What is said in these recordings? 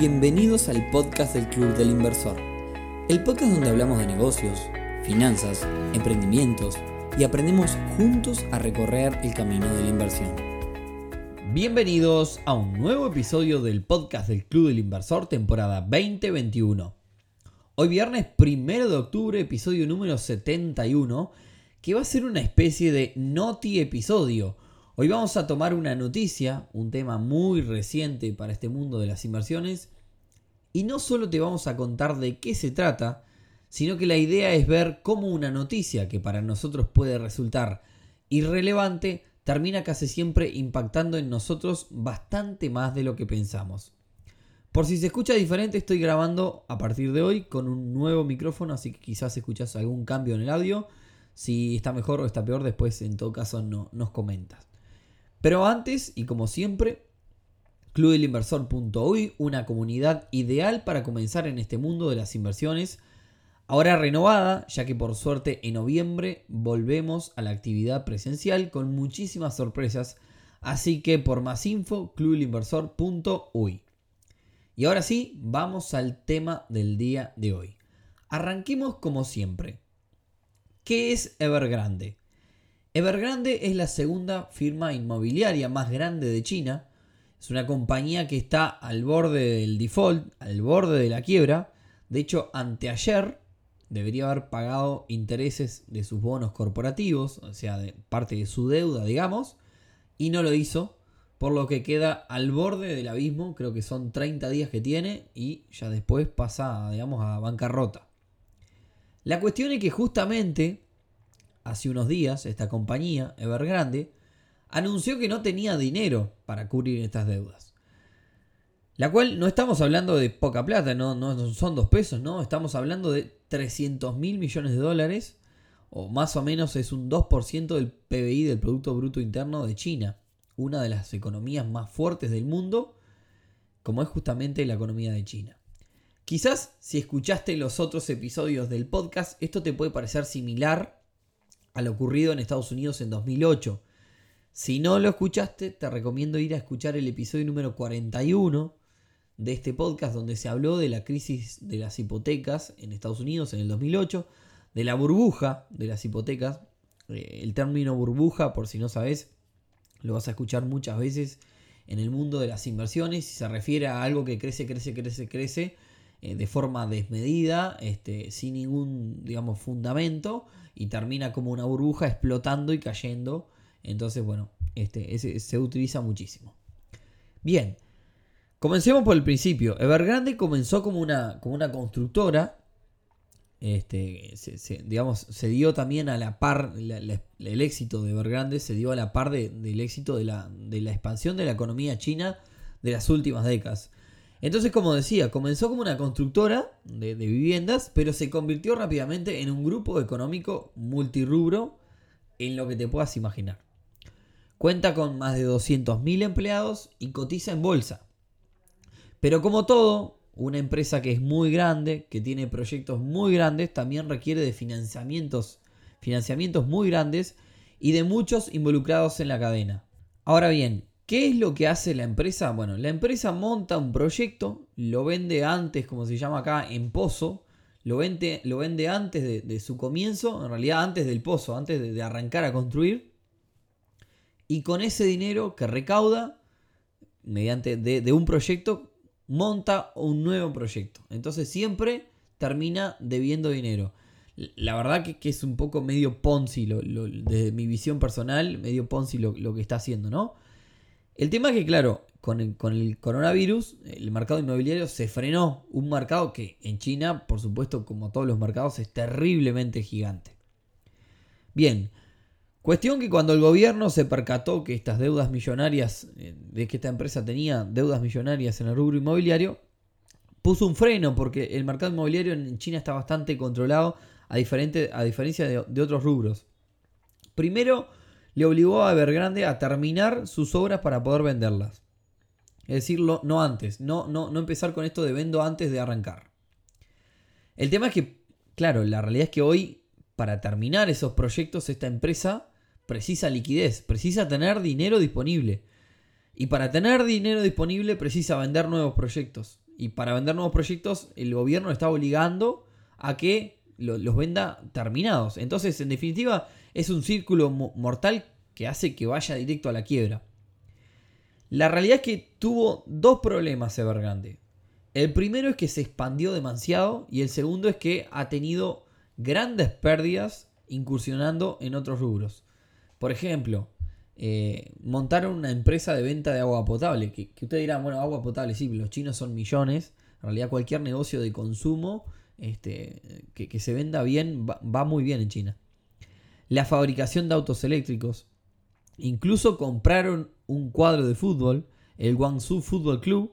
Bienvenidos al podcast del Club del Inversor, el podcast donde hablamos de negocios, finanzas, emprendimientos y aprendemos juntos a recorrer el camino de la inversión. Bienvenidos a un nuevo episodio del podcast del Club del Inversor, temporada 2021. Hoy viernes 1 de octubre, episodio número 71, que va a ser una especie de noti episodio Hoy vamos a tomar una noticia, un tema muy reciente para este mundo de las inversiones, y no solo te vamos a contar de qué se trata, sino que la idea es ver cómo una noticia que para nosotros puede resultar irrelevante termina casi siempre impactando en nosotros bastante más de lo que pensamos. Por si se escucha diferente, estoy grabando a partir de hoy con un nuevo micrófono, así que quizás escuchas algún cambio en el audio. Si está mejor o está peor, después en todo caso no, nos comentas. Pero antes, y como siempre, clubelinversor.uy, una comunidad ideal para comenzar en este mundo de las inversiones. Ahora renovada, ya que por suerte en noviembre volvemos a la actividad presencial con muchísimas sorpresas. Así que por más info, clubelinversor.uy. Y ahora sí, vamos al tema del día de hoy. Arranquemos como siempre. ¿Qué es Evergrande? Evergrande es la segunda firma inmobiliaria más grande de China. Es una compañía que está al borde del default, al borde de la quiebra. De hecho, anteayer debería haber pagado intereses de sus bonos corporativos, o sea, de parte de su deuda, digamos, y no lo hizo, por lo que queda al borde del abismo, creo que son 30 días que tiene y ya después pasa, digamos, a bancarrota. La cuestión es que justamente hace unos días, esta compañía, Evergrande, anunció que no tenía dinero para cubrir estas deudas. La cual no estamos hablando de poca plata, no, son dos pesos, no, estamos hablando de 300 mil millones de dólares, o más o menos es un 2% del PBI del Producto Bruto Interno de China, una de las economías más fuertes del mundo, como es justamente la economía de China. Quizás si escuchaste los otros episodios del podcast, esto te puede parecer similar a lo ocurrido en Estados Unidos en 2008. Si no lo escuchaste, te recomiendo ir a escuchar el episodio número 41 de este podcast donde se habló de la crisis de las hipotecas en Estados Unidos en el 2008, de la burbuja de las hipotecas. Eh, el término burbuja, por si no sabes, lo vas a escuchar muchas veces en el mundo de las inversiones se refiere a algo que crece, crece, crece, crece eh, de forma desmedida, este, sin ningún, digamos, fundamento y termina como una burbuja explotando y cayendo. Entonces, bueno, este, se utiliza muchísimo. Bien, comencemos por el principio. Evergrande comenzó como una, como una constructora. Este, se, digamos, se dio también a la par, el éxito de Evergrande se dio a la par del éxito de la, de la expansión de la economía china de las últimas décadas. Entonces, como decía, comenzó como una constructora de, viviendas, pero se convirtió rápidamente en un grupo económico multirubro en lo que te puedas imaginar. Cuenta con más de 200.000 empleados y cotiza en bolsa. Pero como todo, una empresa que es muy grande, que tiene proyectos muy grandes, también requiere de financiamientos, financiamientos muy grandes y de muchos involucrados en la cadena. Ahora bien, ¿Qué es lo que hace la empresa? Bueno, la empresa monta un proyecto, lo vende antes, como se llama acá, en pozo, lo vende, lo vende antes de, su comienzo, en realidad antes del pozo, antes de, arrancar a construir, y con ese dinero que recauda, mediante de, un proyecto, monta un nuevo proyecto. Entonces siempre termina debiendo dinero. La verdad que, es un poco medio Ponzi, desde mi visión personal, medio Ponzi lo que está haciendo, ¿no? El tema es que, claro, con el, coronavirus, el mercado inmobiliario se frenó. Un mercado que en China, por supuesto, como todos los mercados, es terriblemente gigante. Bien, cuestión que cuando el gobierno se percató que estas deudas millonarias, eh, de que esta empresa tenía deudas millonarias en el rubro inmobiliario, puso un freno porque el mercado inmobiliario en China está bastante controlado a, diferente, a diferencia de, de otros rubros. Primero, le obligó a Evergrande a terminar sus obras para poder venderlas. Es decir, no antes, no, no, no empezar con esto de vendo antes de arrancar. El tema es que, claro, la realidad es que hoy, para terminar esos proyectos, esta empresa precisa liquidez, precisa tener dinero disponible. Y para tener dinero disponible precisa vender nuevos proyectos. Y para vender nuevos proyectos, el gobierno está obligando a que los venda terminados. Entonces, en definitiva, es un círculo mortal que hace que vaya directo a la quiebra. La realidad es que tuvo dos problemas Evergrande. El primero es que se expandió demasiado y el segundo es que ha tenido grandes pérdidas incursionando en otros rubros. Por ejemplo, eh, montaron una empresa de venta de agua potable. Que, que ustedes dirán, bueno, agua potable, sí, los chinos son millones. En realidad cualquier negocio de consumo este, que, se venda bien va, muy bien en China. La fabricación de autos eléctricos. Incluso compraron un cuadro de fútbol, el Guangzhou Football Club,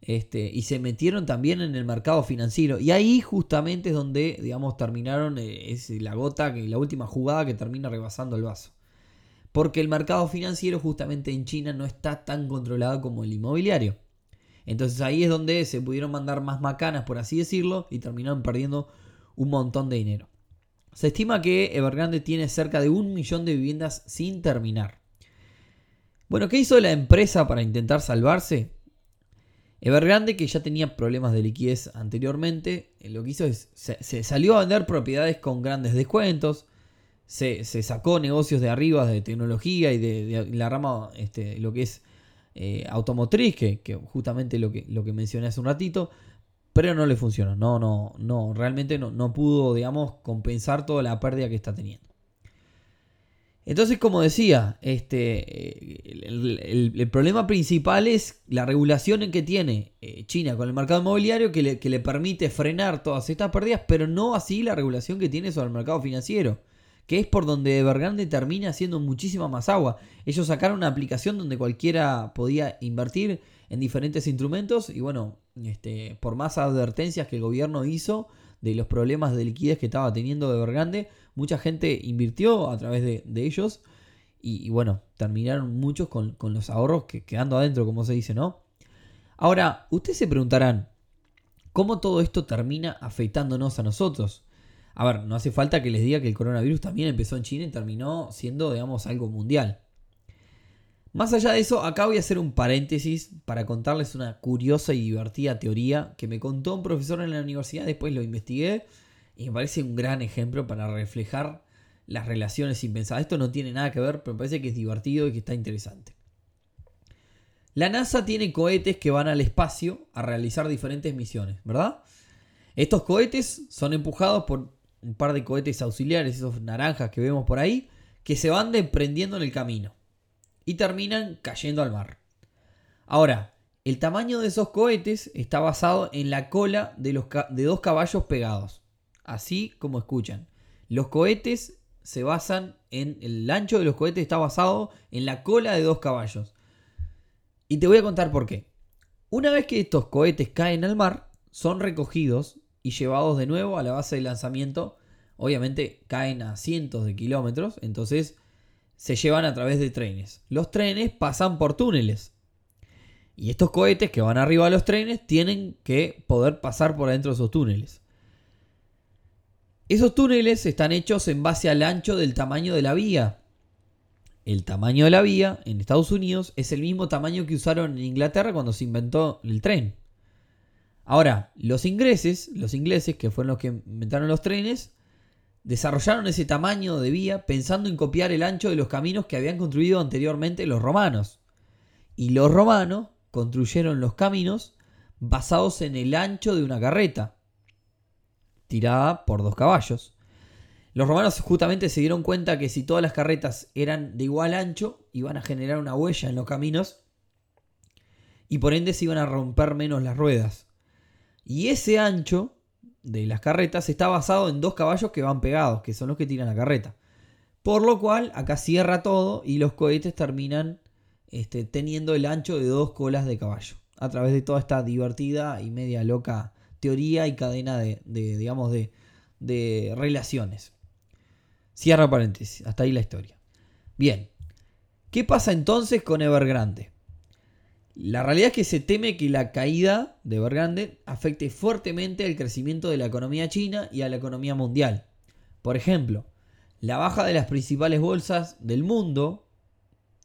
este, y se metieron también en el mercado financiero. Y ahí justamente es donde, digamos, terminaron, eh, es la gota, la última jugada que termina rebasando el vaso. Porque el mercado financiero justamente en China no está tan controlado como el inmobiliario. Entonces ahí es donde se pudieron mandar más macanas, por así decirlo, y terminaron perdiendo un montón de dinero. Se estima que Evergrande tiene cerca de un millón de viviendas sin terminar. Bueno, ¿qué hizo la empresa para intentar salvarse? Evergrande, que ya tenía problemas de liquidez anteriormente, eh, lo que hizo es, se, salió a vender propiedades con grandes descuentos, se, sacó negocios de arriba de tecnología y de, la rama, este, lo que es eh, automotriz, que, justamente lo que, lo que mencioné hace un ratito, pero no le funcionó, no, no, no, realmente no, no pudo, digamos, compensar toda la pérdida que está teniendo. Entonces, como decía, este, el, problema principal es la regulación en que tiene eh, China con el mercado inmobiliario que le, que le, permite frenar todas estas pérdidas, pero no así la regulación que tiene sobre el mercado financiero, que es por donde Evergrande termina haciendo muchísima más agua. Ellos sacaron una aplicación donde cualquiera podía invertir en diferentes instrumentos y bueno, este, por más advertencias que el gobierno hizo de los problemas de liquidez que estaba teniendo Evergrande, mucha gente invirtió a través de, ellos y, bueno, terminaron muchos con, los ahorros que, quedando adentro, como se dice, ¿no? Ahora, ustedes se preguntarán, ¿cómo todo esto termina afectándonos a nosotros? A ver, no hace falta que les diga que el coronavirus también empezó en China y terminó siendo, digamos, algo mundial. Más allá de eso, acá voy a hacer un paréntesis para contarles una curiosa y divertida teoría que me contó un profesor en la universidad, después lo investigué y me parece un gran ejemplo para reflejar las relaciones sin pensar. Esto no tiene nada que ver, pero me parece que es divertido y que está interesante. La NASA tiene cohetes que van al espacio a realizar diferentes misiones, ¿verdad? Estos cohetes son empujados por un par de cohetes auxiliares, esos naranjas que vemos por ahí, que se van desprendiendo en el camino y terminan cayendo al mar. Ahora, el tamaño de esos cohetes está basado en la cola de, dos caballos pegados así como escuchan. Los cohetes se basan en el ancho de los cohetes está basado en la cola de dos caballos. Y te voy a contar por qué. Una vez que estos cohetes caen al mar, son recogidos y llevados de nuevo a la base de lanzamiento. Obviamente caen a cientos de kilómetros, entonces se llevan a través de trenes. Los trenes pasan por túneles. Y estos cohetes que van arriba de los trenes tienen que poder pasar por adentro de esos túneles. Esos túneles están hechos en base al ancho del tamaño de la vía. El tamaño de la vía en Estados Unidos es el mismo tamaño que usaron en Inglaterra cuando se inventó el tren. Ahora, los ingleses, los ingleses que fueron los que inventaron los trenes, desarrollaron ese tamaño de vía pensando en copiar el ancho de los caminos que habían construido anteriormente los romanos. Y los romanos construyeron los caminos basados en el ancho de una carreta tirada por dos caballos. Los romanos justamente se dieron cuenta que si todas las carretas eran de igual ancho, iban a generar una huella en los caminos y por ende se iban a romper menos las ruedas. Y ese ancho de las carretas está basado en dos caballos que van pegados, que son los que tiran la carreta. Por lo cual acá cierra todo y los cohetes terminan este, teniendo el ancho de dos colas de caballo. A través de toda esta divertida y media loca teoría y cadena de, digamos, de, de relaciones. Cierra paréntesis, hasta ahí la historia. Bien, ¿qué pasa entonces con Evergrande? La realidad es que se teme que la caída de Evergrande afecte fuertemente al crecimiento de la economía china y a la economía mundial. Por ejemplo, la baja de las principales bolsas del mundo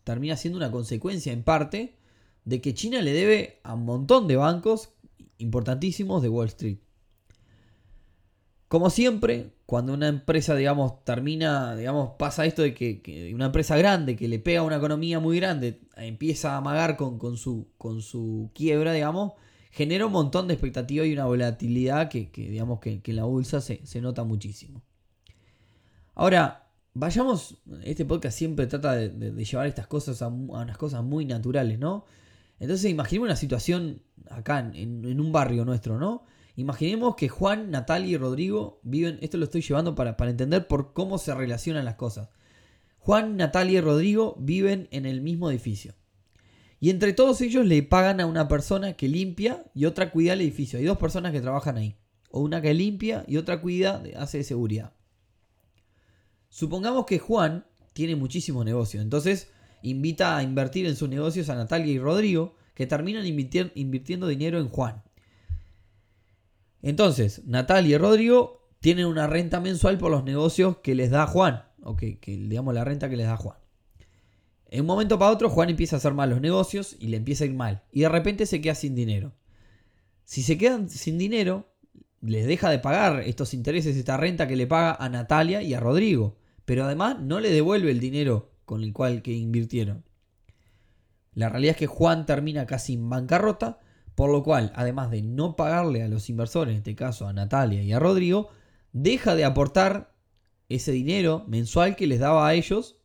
termina siendo una consecuencia en parte de que China le debe a un montón de bancos importantísimos de Wall Street. Como siempre, cuando una empresa, digamos, termina, digamos, pasa esto de que, una empresa grande que le pega a una economía muy grande, empieza a amagar con, su, quiebra, digamos, genera un montón de expectativa y una volatilidad que, digamos, que, en la bolsa se, nota muchísimo. Ahora, vayamos, este podcast siempre trata de, llevar estas cosas a, unas cosas muy naturales, ¿no? Entonces, imaginemos una situación acá en un barrio nuestro, ¿no? Imaginemos que Juan, Natalia y Rodrigo viven, esto lo estoy llevando para, entender por cómo se relacionan las cosas. Juan, Natalia y Rodrigo viven en el mismo edificio. Y entre todos ellos le pagan a una persona que limpia y otra cuida el edificio. Hay dos personas que trabajan ahí. O una que limpia y otra cuida, hace de seguridad. Supongamos que Juan tiene muchísimos negocios. Entonces invita a invertir en sus negocios a Natalia y Rodrigo, que terminan invirtiendo dinero en Juan. Entonces, Natalia y Rodrigo tienen una renta mensual por los negocios que les da Juan. O que, digamos, la renta que les da Juan. En un momento para otro, Juan empieza a hacer mal los negocios y le empieza a ir mal. Y de repente se queda sin dinero. Si se quedan sin dinero, les deja de pagar estos intereses, esta renta que le paga a Natalia y a Rodrigo. Pero además no le devuelve el dinero con el cual que invirtieron. La realidad es que Juan termina casi en bancarrota por lo cual, además de no pagarle a los inversores, en este caso a Natalia y a Rodrigo, deja de aportar ese dinero mensual que les daba a ellos.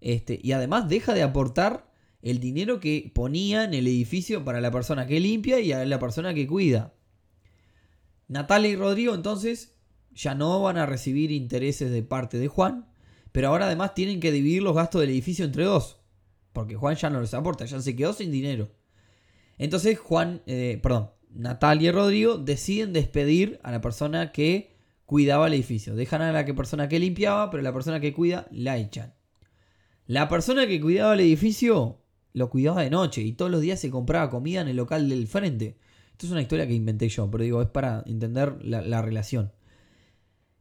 Este, y además deja de aportar el dinero que ponía en el edificio para la persona que limpia y a la persona que cuida. Natalia y Rodrigo entonces ya no van a recibir intereses de parte de Juan, pero ahora además tienen que dividir los gastos del edificio entre dos, porque Juan ya no les aporta, ya se quedó sin dinero. Entonces Juan, eh, perdón, Natalia y Rodrigo deciden despedir a la persona que cuidaba el edificio. Dejan a la persona que limpiaba, pero la persona que cuida la echan. La persona que cuidaba el edificio lo cuidaba de noche y todos los días se compraba comida en el local del frente. Esto es una historia que inventé yo, pero digo, es para entender la, relación.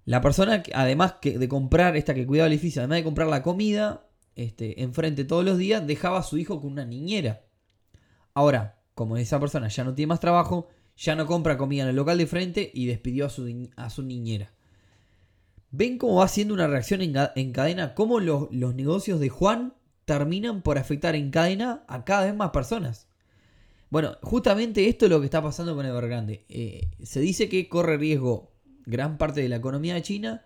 La persona, además de comprar esta que cuidaba el edificio, además de comprar la comida este, enfrente todos los días, dejaba a su hijo con una niñera. Ahora, como esa persona ya no tiene más trabajo, ya no compra comida en el local de frente y despidió a su, a su niñera. ¿Ven cómo va siendo una reacción en, cadena? ¿Cómo los, negocios de Juan terminan por afectar en cadena a cada vez más personas? Bueno, justamente esto es lo que está pasando con Evergrande. Eh, se dice que corre riesgo gran parte de la economía de China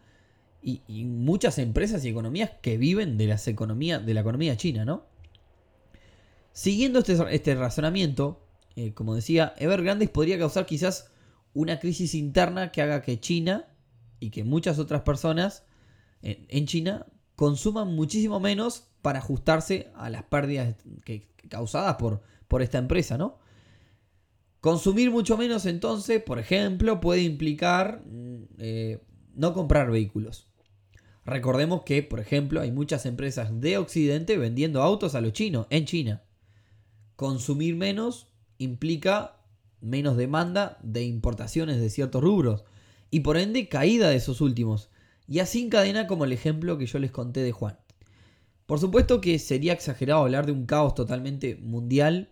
y, muchas empresas y economías que viven de, las economías, de la economía china, ¿no? Siguiendo este, este razonamiento, eh, como decía, Evergrande podría causar quizás una crisis interna que haga que China y que muchas otras personas en, China consuman muchísimo menos para ajustarse a las pérdidas que, causadas por, por esta empresa, ¿no? Consumir mucho menos entonces, por ejemplo, puede implicar mm, eh, no comprar vehículos. Recordemos que, por ejemplo, hay muchas empresas de Occidente vendiendo autos a los chinos en China. Consumir menos implica menos demanda de importaciones de ciertos rubros y por ende caída de esos últimos. Y así encadena como el ejemplo que yo les conté de Juan. Por supuesto que sería exagerado hablar de un caos totalmente mundial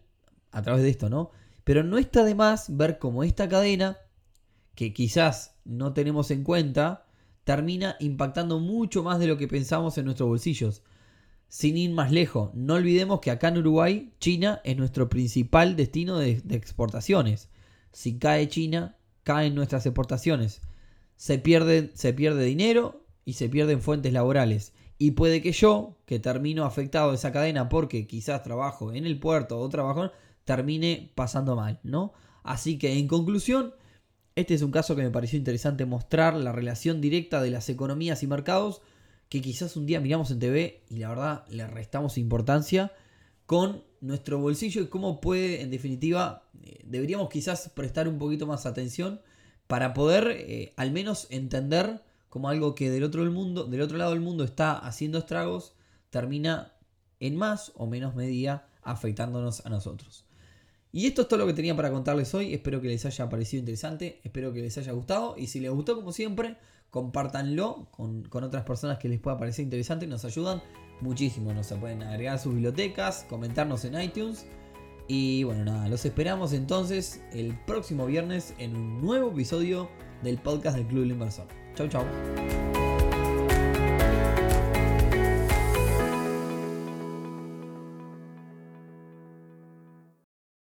a través de esto, ¿no? Pero no está de más ver cómo esta cadena, que quizás no tenemos en cuenta, termina impactando mucho más de lo que pensamos en nuestros bolsillos. Sin ir más lejos, no olvidemos que acá en Uruguay, China es nuestro principal destino de, exportaciones. Si cae China, caen nuestras exportaciones. Se pierde, se pierde dinero y se pierden fuentes laborales. Y puede que yo, que termino afectado de esa cadena porque quizás trabajo en el puerto o trabajo, termine pasando mal, ¿no? Así que en conclusión, este es un caso que me pareció interesante mostrar la relación directa de las economías y mercados que quizás un día miramos en TV y la verdad le restamos importancia con nuestro bolsillo y cómo puede, en definitiva, eh, deberíamos quizás prestar un poquito más atención para poder eh, al menos entender cómo algo que del otro, del, mundo, del otro lado del mundo está haciendo estragos termina en más o menos medida afectándonos a nosotros. Y esto es todo lo que tenía para contarles hoy. Espero que les haya parecido interesante. Espero que les haya gustado. Y si les gustó, como siempre, compártanlo con, otras personas que les pueda parecer interesante, nos ayudan muchísimo, nos pueden agregar sus bibliotecas, comentarnos en iTunes Y bueno, nada, los esperamos entonces el próximo viernes en un nuevo episodio del podcast del Club del Inversor. Chau, chau.